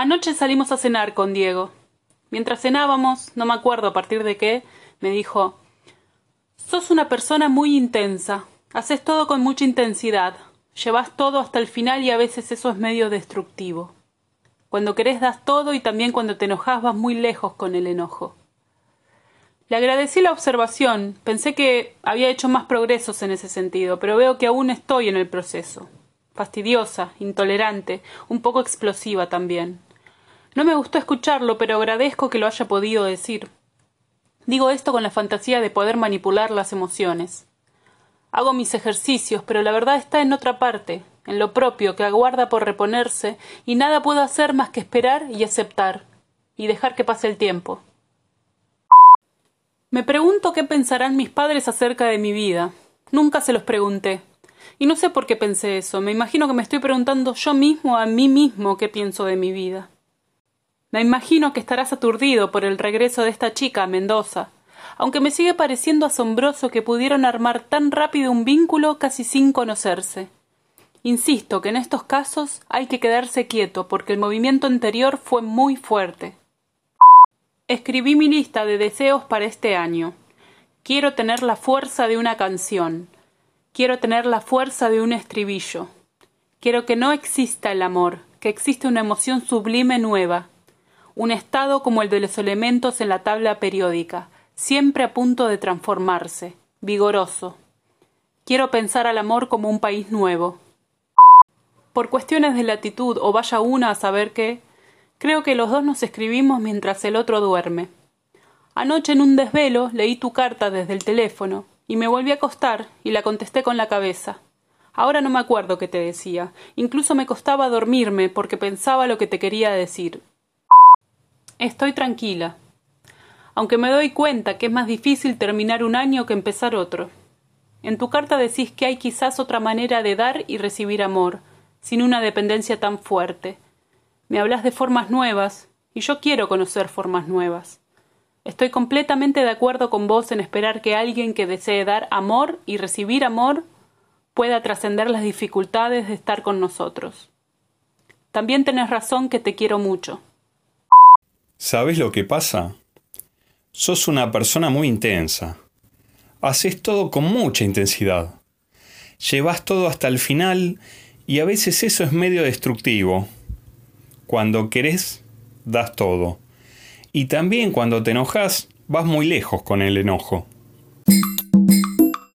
Anoche salimos a cenar con Diego. Mientras cenábamos, no me acuerdo a partir de qué, me dijo Sos una persona muy intensa. Haces todo con mucha intensidad. Llevas todo hasta el final y a veces eso es medio destructivo. Cuando querés das todo y también cuando te enojas vas muy lejos con el enojo. Le agradecí la observación, pensé que había hecho más progresos en ese sentido, pero veo que aún estoy en el proceso. Fastidiosa, intolerante, un poco explosiva también. No me gustó escucharlo, pero agradezco que lo haya podido decir. Digo esto con la fantasía de poder manipular las emociones. Hago mis ejercicios, pero la verdad está en otra parte, en lo propio, que aguarda por reponerse, y nada puedo hacer más que esperar y aceptar, y dejar que pase el tiempo. Me pregunto qué pensarán mis padres acerca de mi vida. Nunca se los pregunté. Y no sé por qué pensé eso. Me imagino que me estoy preguntando yo mismo a mí mismo qué pienso de mi vida. Me imagino que estarás aturdido por el regreso de esta chica a Mendoza, aunque me sigue pareciendo asombroso que pudieron armar tan rápido un vínculo casi sin conocerse. Insisto que en estos casos hay que quedarse quieto porque el movimiento anterior fue muy fuerte. Escribí mi lista de deseos para este año. Quiero tener la fuerza de una canción. Quiero tener la fuerza de un estribillo. Quiero que no exista el amor, que existe una emoción sublime nueva, un estado como el de los elementos en la tabla periódica, siempre a punto de transformarse, vigoroso. Quiero pensar al amor como un país nuevo. Por cuestiones de latitud o vaya una a saber qué, Creo que los dos nos escribimos mientras el otro duerme. Anoche en un desvelo leí tu carta desde el teléfono y me volví a acostar y la contesté con la cabeza. Ahora no me acuerdo qué te decía. Incluso me costaba dormirme porque pensaba lo que te quería decir. Estoy tranquila. Aunque me doy cuenta que es más difícil terminar un año que empezar otro. En tu carta decís que hay quizás otra manera de dar y recibir amor, sin una dependencia tan fuerte, me hablas de formas nuevas, y yo quiero conocer formas nuevas. Estoy completamente de acuerdo con vos en esperar que alguien que desee dar amor y recibir amor pueda trascender las dificultades de estar con nosotros. También tenés razón que te quiero mucho. ¿Sabes lo que pasa? Sos una persona muy intensa. Haces todo con mucha intensidad. Llevas todo hasta el final y a veces eso es medio destructivo. Cuando querés, das todo. Y también cuando te enojas, vas muy lejos con el enojo.